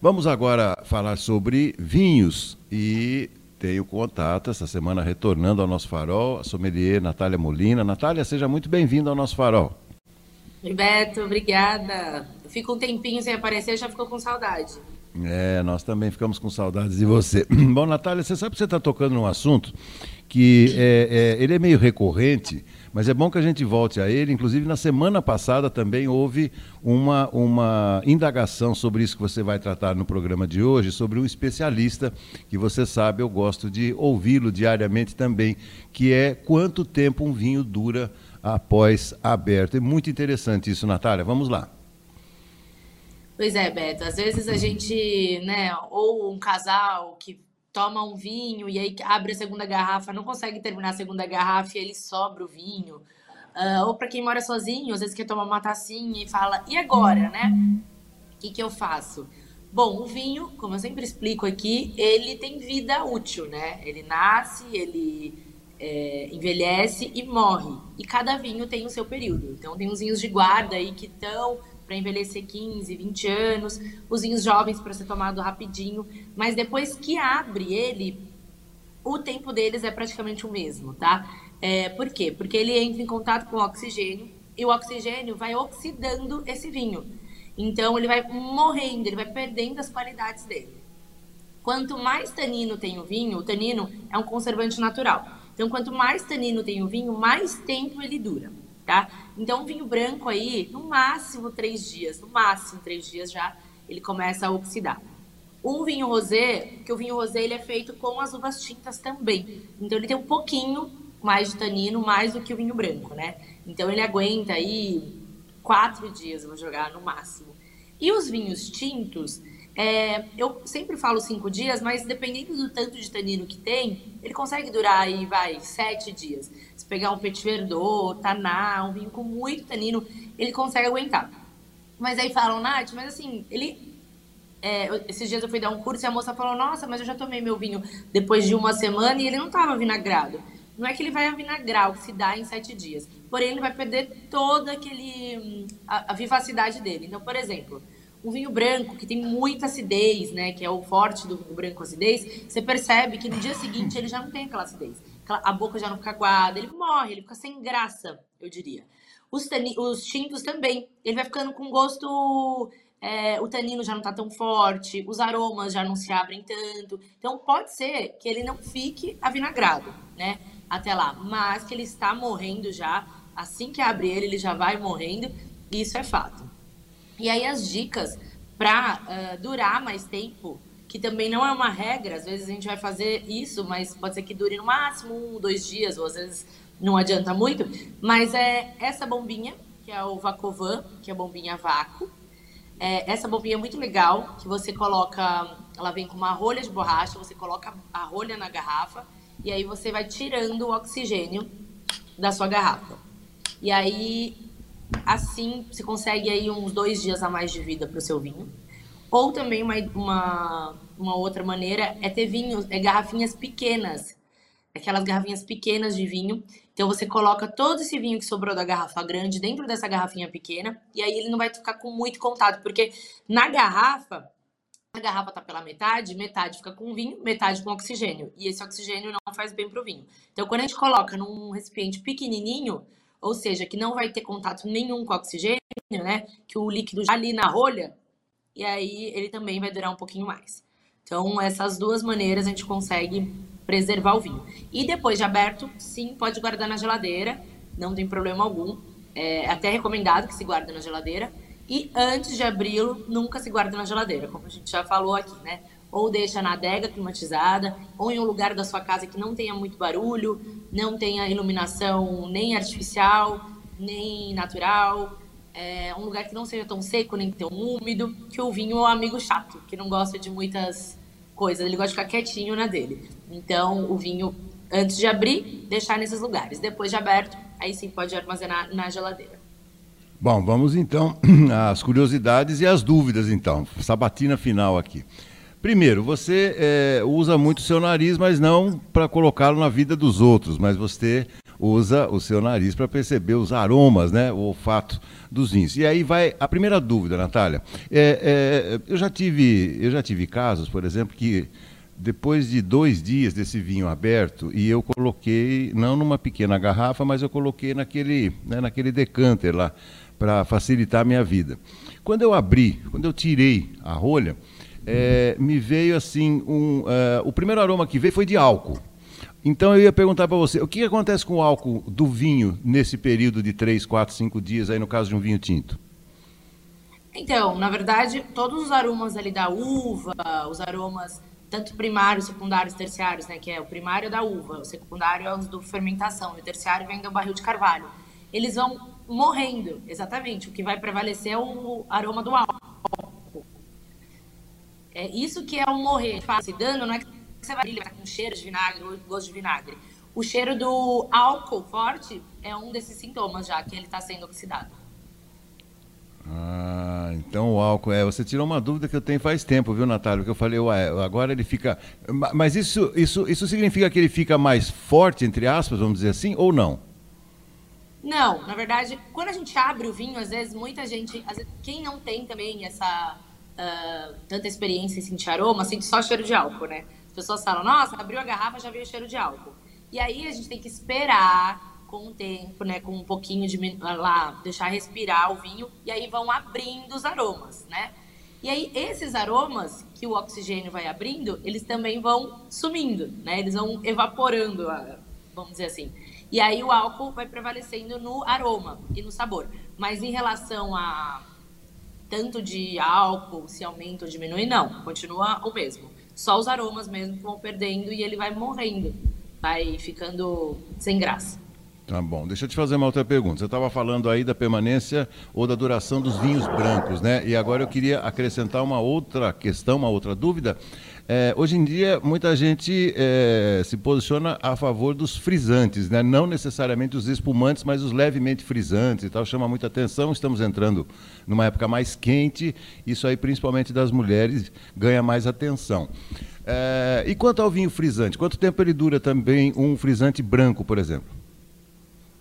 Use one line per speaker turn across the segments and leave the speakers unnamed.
Vamos agora falar sobre vinhos e tenho contato essa semana retornando ao nosso farol, a sommelier Natália Molina. Natália, seja muito bem-vinda ao nosso farol.
Beto, obrigada. Fico um tempinho sem aparecer, já ficou com saudade.
É, nós também ficamos com saudades de você. Bom, Natália, você sabe que você está tocando num assunto que é, é, ele é meio recorrente, mas é bom que a gente volte a ele. Inclusive, na semana passada também houve uma, uma indagação sobre isso que você vai tratar no programa de hoje, sobre um especialista que você sabe, eu gosto de ouvi-lo diariamente também, que é quanto tempo um vinho dura após aberto. É muito interessante isso, Natália. Vamos lá.
Pois é, Beto. Às vezes a gente, né, ou um casal que toma um vinho e aí abre a segunda garrafa, não consegue terminar a segunda garrafa e ele sobra o vinho. Uh, ou para quem mora sozinho, às vezes quer tomar uma tacinha e fala, e agora, né? O que, que eu faço? Bom, o vinho, como eu sempre explico aqui, ele tem vida útil, né? Ele nasce, ele é, envelhece e morre. E cada vinho tem o seu período. Então, tem uns vinhos de guarda aí que estão para envelhecer 15, 20 anos, os vinhos jovens para ser tomado rapidinho, mas depois que abre ele, o tempo deles é praticamente o mesmo, tá? É, por quê? Porque ele entra em contato com o oxigênio e o oxigênio vai oxidando esse vinho. Então ele vai morrendo, ele vai perdendo as qualidades dele. Quanto mais tanino tem o vinho, o tanino é um conservante natural. Então quanto mais tanino tem o vinho, mais tempo ele dura tá? Então, um vinho branco aí, no máximo três dias, no máximo três dias já, ele começa a oxidar. O vinho rosé, que o vinho rosé ele é feito com as uvas tintas também. Então, ele tem um pouquinho mais de tanino, mais do que o vinho branco, né? Então, ele aguenta aí quatro dias, vou jogar no máximo. E os vinhos tintos, é, eu sempre falo cinco dias, mas dependendo do tanto de tanino que tem, ele consegue durar aí, vai, sete dias pegar um Petit Verdot, Taná, um vinho com muito tanino, ele consegue aguentar. Mas aí falam, Nath, mas assim, ele. É, esses dias eu fui dar um curso e a moça falou: Nossa, mas eu já tomei meu vinho depois de uma semana e ele não estava vinagrado. Não é que ele vai avinagrar, oxidar em sete dias. Porém, ele vai perder toda aquele. a, a vivacidade dele. Então, por exemplo, um vinho branco que tem muita acidez, né, que é o forte do vinho branco acidez, você percebe que no dia seguinte ele já não tem aquela acidez a boca já não fica aguada, ele morre, ele fica sem graça, eu diria. Os, tani, os tintos também, ele vai ficando com gosto. É, o tanino já não tá tão forte, os aromas já não se abrem tanto. Então pode ser que ele não fique avinagrado, né? Até lá, mas que ele está morrendo já. Assim que abre ele, ele já vai morrendo. Isso é fato. E aí as dicas para uh, durar mais tempo que também não é uma regra, às vezes a gente vai fazer isso, mas pode ser que dure no máximo um, dois dias, ou às vezes não adianta muito, mas é essa bombinha, que é o Vacovan, que é a bombinha vácuo. É, essa bombinha é muito legal, que você coloca, ela vem com uma rolha de borracha, você coloca a rolha na garrafa, e aí você vai tirando o oxigênio da sua garrafa. E aí, assim, você consegue aí uns dois dias a mais de vida para o seu vinho. Ou também uma, uma, uma outra maneira é ter vinhos, é garrafinhas pequenas. Aquelas garrafinhas pequenas de vinho. Então você coloca todo esse vinho que sobrou da garrafa grande dentro dessa garrafinha pequena. E aí ele não vai ficar com muito contato. Porque na garrafa, a garrafa tá pela metade, metade fica com vinho, metade com oxigênio. E esse oxigênio não faz bem pro vinho. Então quando a gente coloca num recipiente pequenininho, ou seja, que não vai ter contato nenhum com oxigênio, né? Que o líquido já ali na rolha, e aí ele também vai durar um pouquinho mais. Então, essas duas maneiras a gente consegue preservar o vinho. E depois de aberto, sim, pode guardar na geladeira, não tem problema algum. É até recomendado que se guarde na geladeira. E antes de abri-lo, nunca se guarda na geladeira, como a gente já falou aqui, né? Ou deixa na adega climatizada, ou em um lugar da sua casa que não tenha muito barulho, não tenha iluminação nem artificial, nem natural, é, um lugar que não seja tão seco nem tão úmido, que o vinho é um amigo chato, que não gosta de muitas coisas, ele gosta de ficar quietinho na dele. Então, o vinho, antes de abrir, deixar nesses lugares. Depois de aberto, aí sim pode armazenar na geladeira.
Bom, vamos então às curiosidades e às dúvidas, então. Sabatina final aqui. Primeiro, você é, usa muito o seu nariz, mas não para colocá-lo na vida dos outros, mas você usa o seu nariz para perceber os aromas, né? O olfato dos vinhos. E aí vai a primeira dúvida, Natália. É, é, eu, já tive, eu já tive casos, por exemplo, que depois de dois dias desse vinho aberto, e eu coloquei, não numa pequena garrafa, mas eu coloquei naquele, né, naquele decanter lá, para facilitar a minha vida. Quando eu abri, quando eu tirei a rolha, é, me veio assim, um, uh, o primeiro aroma que veio foi de álcool. Então eu ia perguntar para você, o que acontece com o álcool do vinho nesse período de 3, 4, 5 dias, aí no caso de um vinho tinto?
Então, na verdade, todos os aromas ali da uva, os aromas tanto primários, secundários, terciários, né, que é o primário da uva, o secundário é o do fermentação, e o terciário vem do barril de carvalho. Eles vão morrendo, exatamente. O que vai prevalecer é o aroma do álcool. É isso que é o morrer. Se dano não é que você vai estar com cheiro de vinagre ou gosto de vinagre. O cheiro do álcool forte é um desses sintomas já, que ele está sendo oxidado.
Ah, então o álcool é. Você tirou uma dúvida que eu tenho faz tempo, viu, Natália? Que eu falei, ué, agora ele fica. Mas isso, isso, isso significa que ele fica mais forte, entre aspas, vamos dizer assim, ou não?
Não, na verdade, quando a gente abre o vinho, às vezes muita gente, vezes, quem não tem também essa uh, tanta experiência em sentir aroma, sente só cheiro de álcool, né? As pessoas falam, nossa, abriu a garrafa, já veio cheiro de álcool. E aí a gente tem que esperar com o tempo, né, com um pouquinho de lá, deixar respirar o vinho e aí vão abrindo os aromas, né? E aí esses aromas que o oxigênio vai abrindo, eles também vão sumindo, né? Eles vão evaporando, vamos dizer assim. E aí o álcool vai prevalecendo no aroma e no sabor. Mas em relação a tanto de álcool, se aumenta ou diminui, não. Continua o mesmo. Só os aromas mesmo vão perdendo e ele vai morrendo. Vai ficando sem graça.
Tá bom. Deixa eu te fazer uma outra pergunta. Você estava falando aí da permanência ou da duração dos vinhos brancos, né? E agora eu queria acrescentar uma outra questão, uma outra dúvida. É, hoje em dia, muita gente é, se posiciona a favor dos frisantes, né? não necessariamente os espumantes, mas os levemente frisantes e tal. Chama muita atenção. Estamos entrando numa época mais quente, isso aí, principalmente das mulheres, ganha mais atenção. É, e quanto ao vinho frisante? Quanto tempo ele dura também um frisante branco, por exemplo?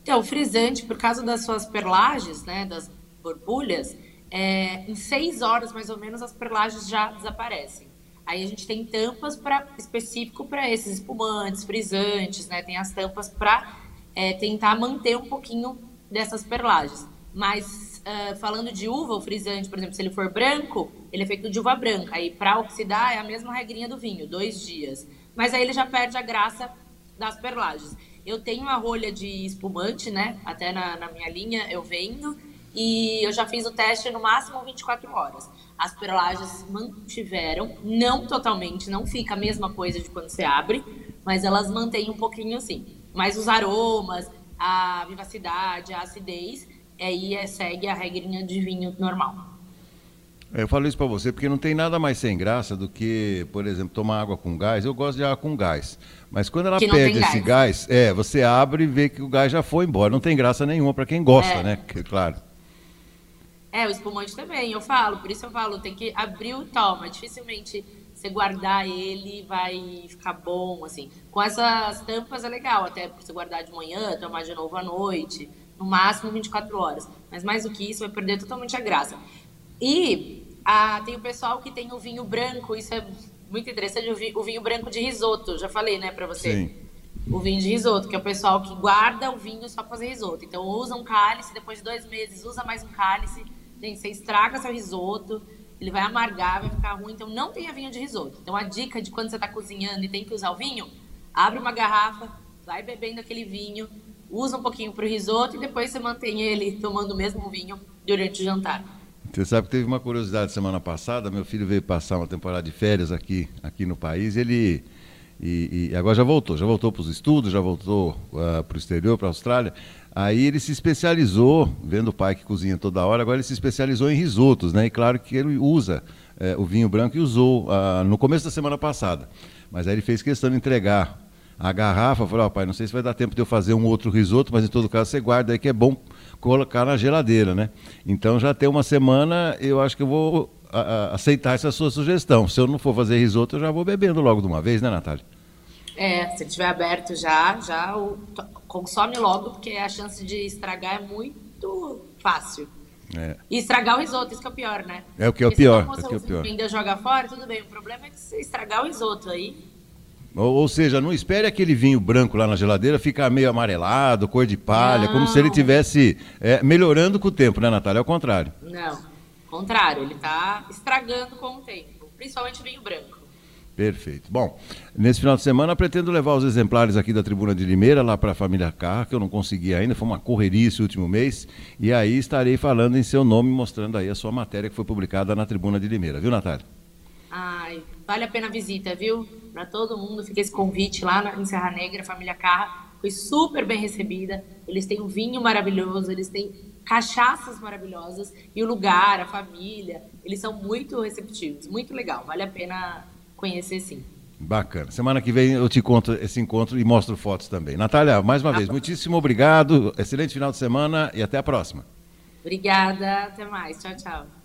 Então, o frisante, por causa das suas perlagens, né, das borbulhas, é, em seis horas mais ou menos as perlagens já desaparecem. Aí a gente tem tampas para específico para esses espumantes, frisantes, né? Tem as tampas para é, tentar manter um pouquinho dessas perlagens. Mas uh, falando de uva, o frisante, por exemplo, se ele for branco, ele é feito de uva branca. Aí para oxidar é a mesma regrinha do vinho, dois dias. Mas aí ele já perde a graça das perlagens. Eu tenho uma rolha de espumante, né? Até na, na minha linha eu vendo. E eu já fiz o teste no máximo 24 horas. As perolagens mantiveram, não totalmente, não fica a mesma coisa de quando você abre, mas elas mantêm um pouquinho assim. Mas os aromas, a vivacidade, a acidez, aí é, segue a regrinha de vinho normal.
É, eu falo isso para você porque não tem nada mais sem graça do que, por exemplo, tomar água com gás. Eu gosto de água com gás. Mas quando ela perde esse gás. gás, é, você abre e vê que o gás já foi embora. Não tem graça nenhuma para quem gosta, é. né? Claro.
É, o espumante também, eu falo, por isso eu falo, tem que abrir o toma, dificilmente você guardar ele vai ficar bom, assim. Com essas tampas é legal, até você guardar de manhã, tomar de novo à noite, no máximo 24 horas. Mas mais do que isso, vai perder totalmente a graça. E ah, tem o pessoal que tem o vinho branco, isso é muito interessante, o vinho branco de risoto, já falei, né, para você. Sim. O vinho de risoto, que é o pessoal que guarda o vinho só para fazer risoto. Então usa um cálice, depois de dois meses usa mais um cálice Gente, você estraga seu risoto, ele vai amargar, vai ficar ruim, então não tenha vinho de risoto. Então a dica de quando você está cozinhando e tem que usar o vinho, abre uma garrafa, vai bebendo aquele vinho, usa um pouquinho para o risoto e depois você mantém ele tomando o mesmo vinho durante o jantar.
Você sabe que teve uma curiosidade semana passada, meu filho veio passar uma temporada de férias aqui, aqui no país, ele e, e agora já voltou, já voltou para os estudos, já voltou uh, para o exterior, para a Austrália. Aí ele se especializou, vendo o pai que cozinha toda hora, agora ele se especializou em risotos, né? E claro que ele usa é, o vinho branco e usou ah, no começo da semana passada. Mas aí ele fez questão de entregar a garrafa, falou, oh, pai, não sei se vai dar tempo de eu fazer um outro risoto, mas em todo caso você guarda aí que é bom colocar na geladeira, né? Então já tem uma semana, eu acho que eu vou a, a, aceitar essa sua sugestão. Se eu não for fazer risoto, eu já vou bebendo logo de uma vez, né, Natália?
É, se tiver aberto já, já o, consome logo, porque a chance de estragar é muito fácil. É. E estragar o risoto, isso que é o pior, né?
É o que é o pior. é é o pior.
Ainda jogar fora, tudo bem. O problema é que você estragar o risoto aí.
Ou, ou, seja, não espere aquele vinho branco lá na geladeira ficar meio amarelado, cor de palha, não. como se ele tivesse é, melhorando com o tempo, né, Natália? É o contrário.
Não, contrário, ele está estragando com o tempo, principalmente vinho branco.
Perfeito. Bom, nesse final de semana pretendo levar os exemplares aqui da Tribuna de Limeira lá para a família Carra, que eu não consegui ainda, foi uma correria esse último mês, e aí estarei falando em seu nome, mostrando aí a sua matéria que foi publicada na Tribuna de Limeira, viu, Natália?
Ai, vale a pena a visita, viu? Para todo mundo, fica esse convite lá em Serra Negra, família Carra foi super bem recebida, eles têm um vinho maravilhoso, eles têm cachaças maravilhosas, e o lugar, a família, eles são muito receptivos, muito legal, vale a pena conhecer sim.
Bacana. Semana que vem eu te conto esse encontro e mostro fotos também. Natália, mais uma tá vez, bom. muitíssimo obrigado. Excelente final de semana e até a próxima.
Obrigada. Até mais. Tchau, tchau.